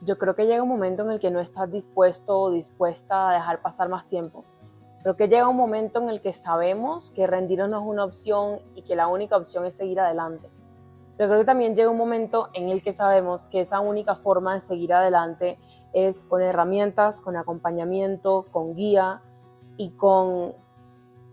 yo creo que llega un momento en el que no estás dispuesto o dispuesta a dejar pasar más tiempo. Creo que llega un momento en el que sabemos que rendirnos no es una opción y que la única opción es seguir adelante. Pero creo que también llega un momento en el que sabemos que esa única forma de seguir adelante es con herramientas, con acompañamiento, con guía y con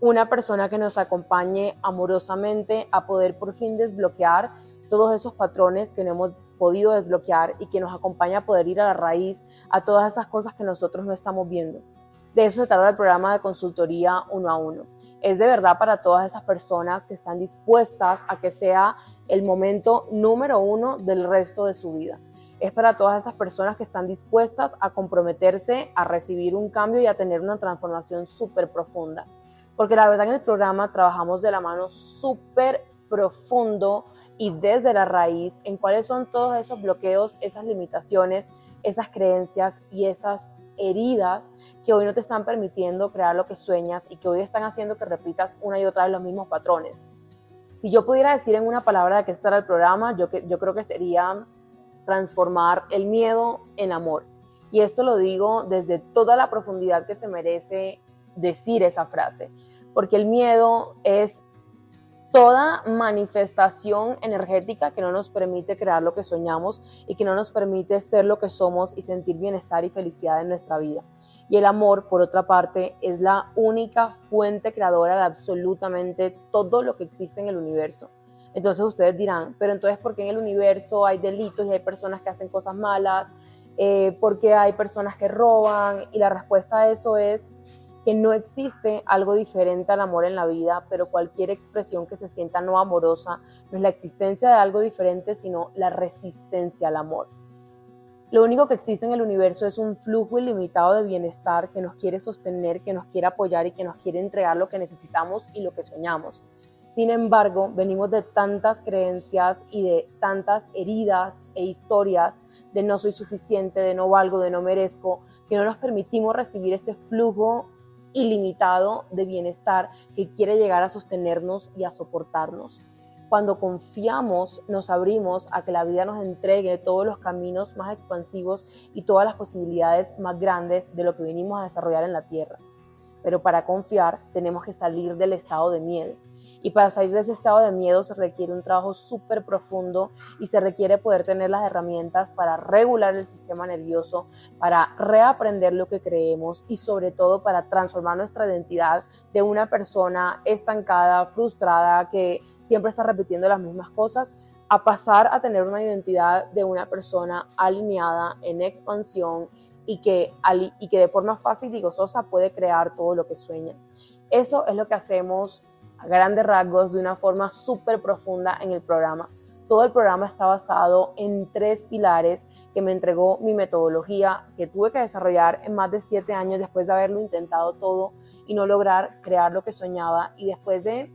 una persona que nos acompañe amorosamente a poder por fin desbloquear todos esos patrones que no hemos podido desbloquear y que nos acompaña a poder ir a la raíz a todas esas cosas que nosotros no estamos viendo. De eso se trata el programa de consultoría uno a uno. Es de verdad para todas esas personas que están dispuestas a que sea el momento número uno del resto de su vida. Es para todas esas personas que están dispuestas a comprometerse a recibir un cambio y a tener una transformación súper profunda. Porque la verdad en el programa trabajamos de la mano súper profundo y desde la raíz en cuáles son todos esos bloqueos, esas limitaciones, esas creencias y esas heridas que hoy no te están permitiendo crear lo que sueñas y que hoy están haciendo que repitas una y otra vez los mismos patrones. Si yo pudiera decir en una palabra de qué estará el programa, yo, yo creo que sería transformar el miedo en amor. Y esto lo digo desde toda la profundidad que se merece decir esa frase, porque el miedo es toda manifestación energética que no nos permite crear lo que soñamos y que no nos permite ser lo que somos y sentir bienestar y felicidad en nuestra vida. Y el amor, por otra parte, es la única fuente creadora de absolutamente todo lo que existe en el universo. Entonces ustedes dirán, pero entonces ¿por qué en el universo hay delitos y hay personas que hacen cosas malas? Eh, ¿Por qué hay personas que roban? Y la respuesta a eso es que no existe algo diferente al amor en la vida, pero cualquier expresión que se sienta no amorosa no es la existencia de algo diferente, sino la resistencia al amor. Lo único que existe en el universo es un flujo ilimitado de bienestar que nos quiere sostener, que nos quiere apoyar y que nos quiere entregar lo que necesitamos y lo que soñamos. Sin embargo, venimos de tantas creencias y de tantas heridas e historias de no soy suficiente, de no valgo, de no merezco, que no nos permitimos recibir este flujo ilimitado de bienestar que quiere llegar a sostenernos y a soportarnos. Cuando confiamos, nos abrimos a que la vida nos entregue todos los caminos más expansivos y todas las posibilidades más grandes de lo que venimos a desarrollar en la Tierra. Pero para confiar tenemos que salir del estado de miedo y para salir de ese estado de miedo se requiere un trabajo súper profundo y se requiere poder tener las herramientas para regular el sistema nervioso, para reaprender lo que creemos y sobre todo para transformar nuestra identidad de una persona estancada, frustrada, que siempre está repitiendo las mismas cosas, a pasar a tener una identidad de una persona alineada, en expansión y que, y que de forma fácil y gozosa puede crear todo lo que sueña. Eso es lo que hacemos grandes rasgos de una forma súper profunda en el programa. Todo el programa está basado en tres pilares que me entregó mi metodología, que tuve que desarrollar en más de siete años después de haberlo intentado todo y no lograr crear lo que soñaba y después de,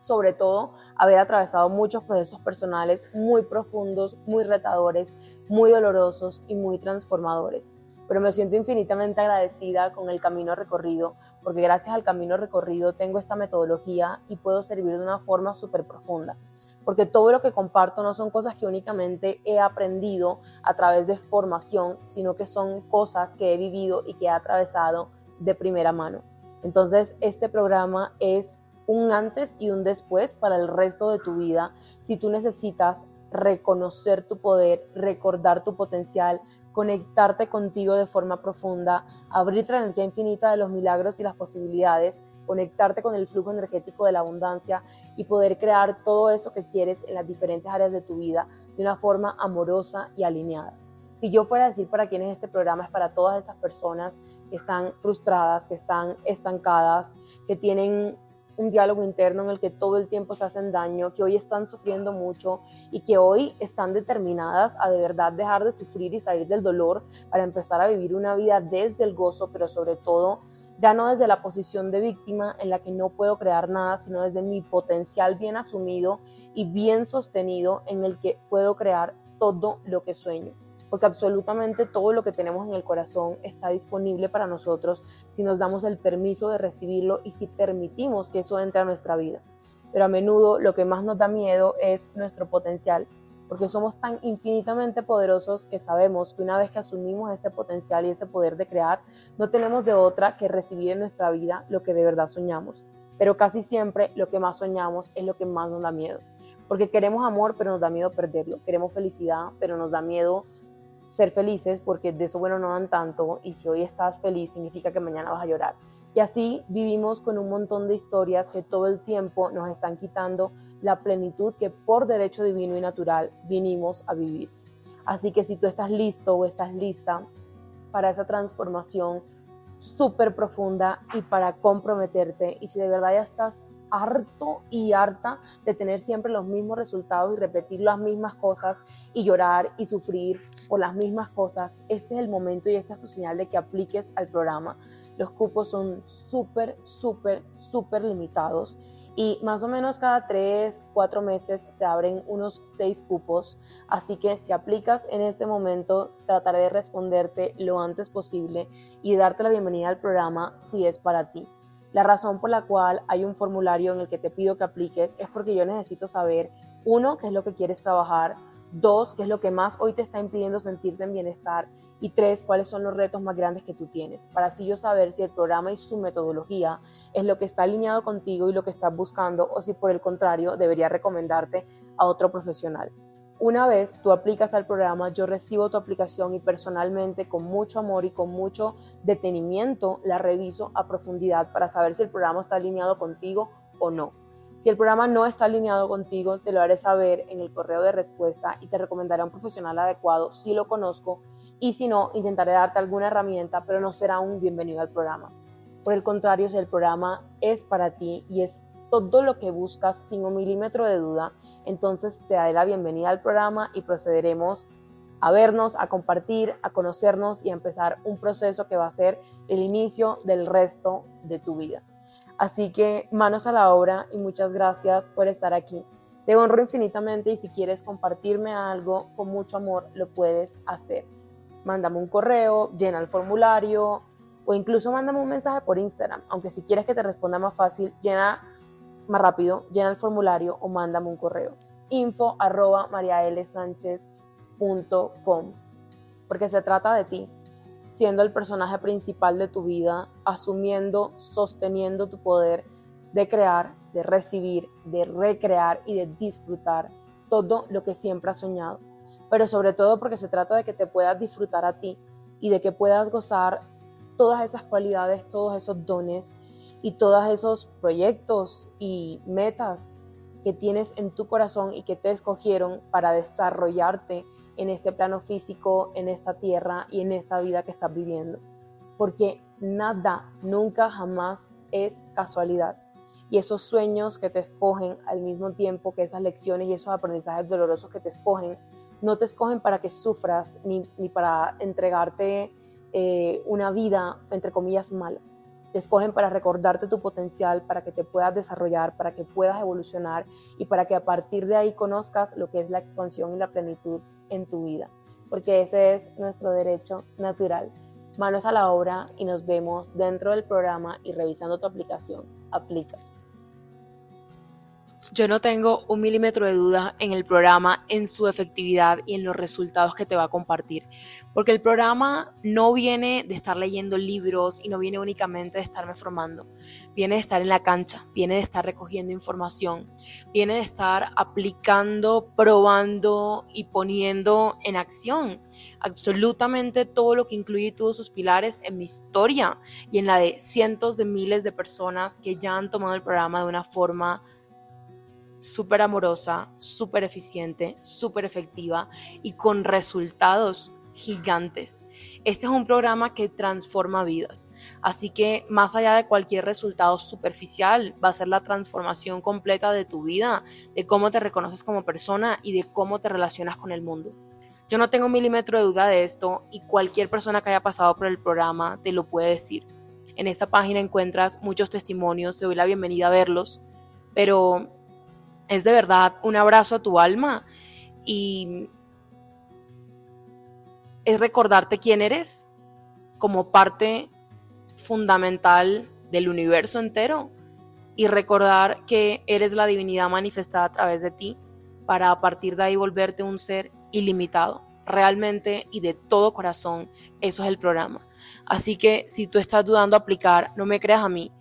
sobre todo, haber atravesado muchos procesos personales muy profundos, muy retadores, muy dolorosos y muy transformadores pero me siento infinitamente agradecida con el camino recorrido, porque gracias al camino recorrido tengo esta metodología y puedo servir de una forma súper profunda. Porque todo lo que comparto no son cosas que únicamente he aprendido a través de formación, sino que son cosas que he vivido y que he atravesado de primera mano. Entonces, este programa es un antes y un después para el resto de tu vida si tú necesitas reconocer tu poder, recordar tu potencial, conectarte contigo de forma profunda, abrirte la energía infinita de los milagros y las posibilidades, conectarte con el flujo energético de la abundancia y poder crear todo eso que quieres en las diferentes áreas de tu vida de una forma amorosa y alineada. Si yo fuera a decir para quién es este programa, es para todas esas personas que están frustradas, que están estancadas, que tienen un diálogo interno en el que todo el tiempo se hacen daño, que hoy están sufriendo mucho y que hoy están determinadas a de verdad dejar de sufrir y salir del dolor para empezar a vivir una vida desde el gozo, pero sobre todo ya no desde la posición de víctima en la que no puedo crear nada, sino desde mi potencial bien asumido y bien sostenido en el que puedo crear todo lo que sueño porque absolutamente todo lo que tenemos en el corazón está disponible para nosotros si nos damos el permiso de recibirlo y si permitimos que eso entre a nuestra vida. Pero a menudo lo que más nos da miedo es nuestro potencial porque somos tan infinitamente poderosos que sabemos que una vez que asumimos ese potencial y ese poder de crear, no tenemos de otra que recibir en nuestra vida lo que de verdad soñamos. Pero casi siempre lo que más soñamos es lo que más nos da miedo. Porque queremos amor, pero nos da miedo perderlo. Queremos felicidad, pero nos da miedo ser felices porque de eso bueno no dan tanto y si hoy estás feliz significa que mañana vas a llorar. Y así vivimos con un montón de historias que todo el tiempo nos están quitando la plenitud que por derecho divino y natural vinimos a vivir. Así que si tú estás listo o estás lista para esa transformación súper profunda y para comprometerte, y si de verdad ya estás harto y harta de tener siempre los mismos resultados y repetir las mismas cosas y llorar y sufrir por las mismas cosas, este es el momento y esta es tu señal de que apliques al programa. Los cupos son súper, súper, súper limitados y más o menos cada tres, cuatro meses se abren unos seis cupos, así que si aplicas en este momento trataré de responderte lo antes posible y darte la bienvenida al programa si es para ti. La razón por la cual hay un formulario en el que te pido que apliques es porque yo necesito saber, uno, qué es lo que quieres trabajar, dos, qué es lo que más hoy te está impidiendo sentirte en bienestar y tres, cuáles son los retos más grandes que tú tienes, para así yo saber si el programa y su metodología es lo que está alineado contigo y lo que estás buscando o si por el contrario debería recomendarte a otro profesional. Una vez tú aplicas al programa, yo recibo tu aplicación y personalmente, con mucho amor y con mucho detenimiento, la reviso a profundidad para saber si el programa está alineado contigo o no. Si el programa no está alineado contigo, te lo haré saber en el correo de respuesta y te recomendaré a un profesional adecuado si lo conozco y si no, intentaré darte alguna herramienta, pero no será un bienvenido al programa. Por el contrario, si el programa es para ti y es todo lo que buscas sin un milímetro de duda, entonces te daré la bienvenida al programa y procederemos a vernos, a compartir, a conocernos y a empezar un proceso que va a ser el inicio del resto de tu vida. Así que manos a la obra y muchas gracias por estar aquí. Te honro infinitamente y si quieres compartirme algo con mucho amor, lo puedes hacer. Mándame un correo, llena el formulario o incluso mándame un mensaje por Instagram. Aunque si quieres que te responda más fácil, llena más rápido, llena el formulario o mándame un correo. info arroba mariaelsanchez.com porque se trata de ti, siendo el personaje principal de tu vida, asumiendo, sosteniendo tu poder de crear, de recibir, de recrear y de disfrutar todo lo que siempre has soñado. Pero sobre todo porque se trata de que te puedas disfrutar a ti y de que puedas gozar todas esas cualidades, todos esos dones y todos esos proyectos y metas que tienes en tu corazón y que te escogieron para desarrollarte en este plano físico, en esta tierra y en esta vida que estás viviendo. Porque nada, nunca, jamás es casualidad. Y esos sueños que te escogen al mismo tiempo que esas lecciones y esos aprendizajes dolorosos que te escogen, no te escogen para que sufras ni, ni para entregarte eh, una vida, entre comillas, mala te escogen para recordarte tu potencial, para que te puedas desarrollar, para que puedas evolucionar y para que a partir de ahí conozcas lo que es la expansión y la plenitud en tu vida, porque ese es nuestro derecho natural. Manos a la obra y nos vemos dentro del programa y revisando tu aplicación. Aplica. Yo no tengo un milímetro de duda en el programa, en su efectividad y en los resultados que te va a compartir. Porque el programa no viene de estar leyendo libros y no viene únicamente de estarme formando. Viene de estar en la cancha, viene de estar recogiendo información, viene de estar aplicando, probando y poniendo en acción absolutamente todo lo que incluye todos sus pilares en mi historia y en la de cientos de miles de personas que ya han tomado el programa de una forma súper amorosa, súper eficiente, súper efectiva y con resultados gigantes. Este es un programa que transforma vidas, así que más allá de cualquier resultado superficial, va a ser la transformación completa de tu vida, de cómo te reconoces como persona y de cómo te relacionas con el mundo. Yo no tengo un milímetro de duda de esto y cualquier persona que haya pasado por el programa te lo puede decir. En esta página encuentras muchos testimonios, te doy la bienvenida a verlos, pero es de verdad un abrazo a tu alma y es recordarte quién eres como parte fundamental del universo entero y recordar que eres la divinidad manifestada a través de ti para a partir de ahí volverte un ser ilimitado. Realmente y de todo corazón, eso es el programa. Así que si tú estás dudando aplicar, no me creas a mí,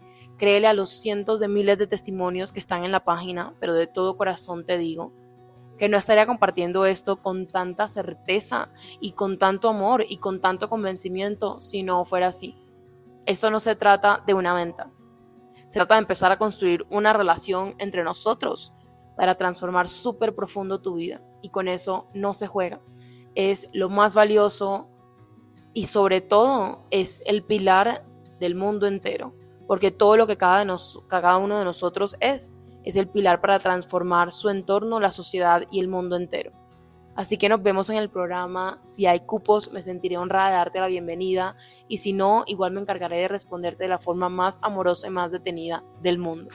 créele a los cientos de miles de testimonios que están en la página, pero de todo corazón te digo que no estaría compartiendo esto con tanta certeza y con tanto amor y con tanto convencimiento si no fuera así. Esto no se trata de una venta. Se trata de empezar a construir una relación entre nosotros para transformar súper profundo tu vida. Y con eso no se juega. Es lo más valioso y sobre todo es el pilar del mundo entero. Porque todo lo que cada, cada uno de nosotros es, es el pilar para transformar su entorno, la sociedad y el mundo entero. Así que nos vemos en el programa. Si hay cupos, me sentiré honrada de darte la bienvenida. Y si no, igual me encargaré de responderte de la forma más amorosa y más detenida del mundo.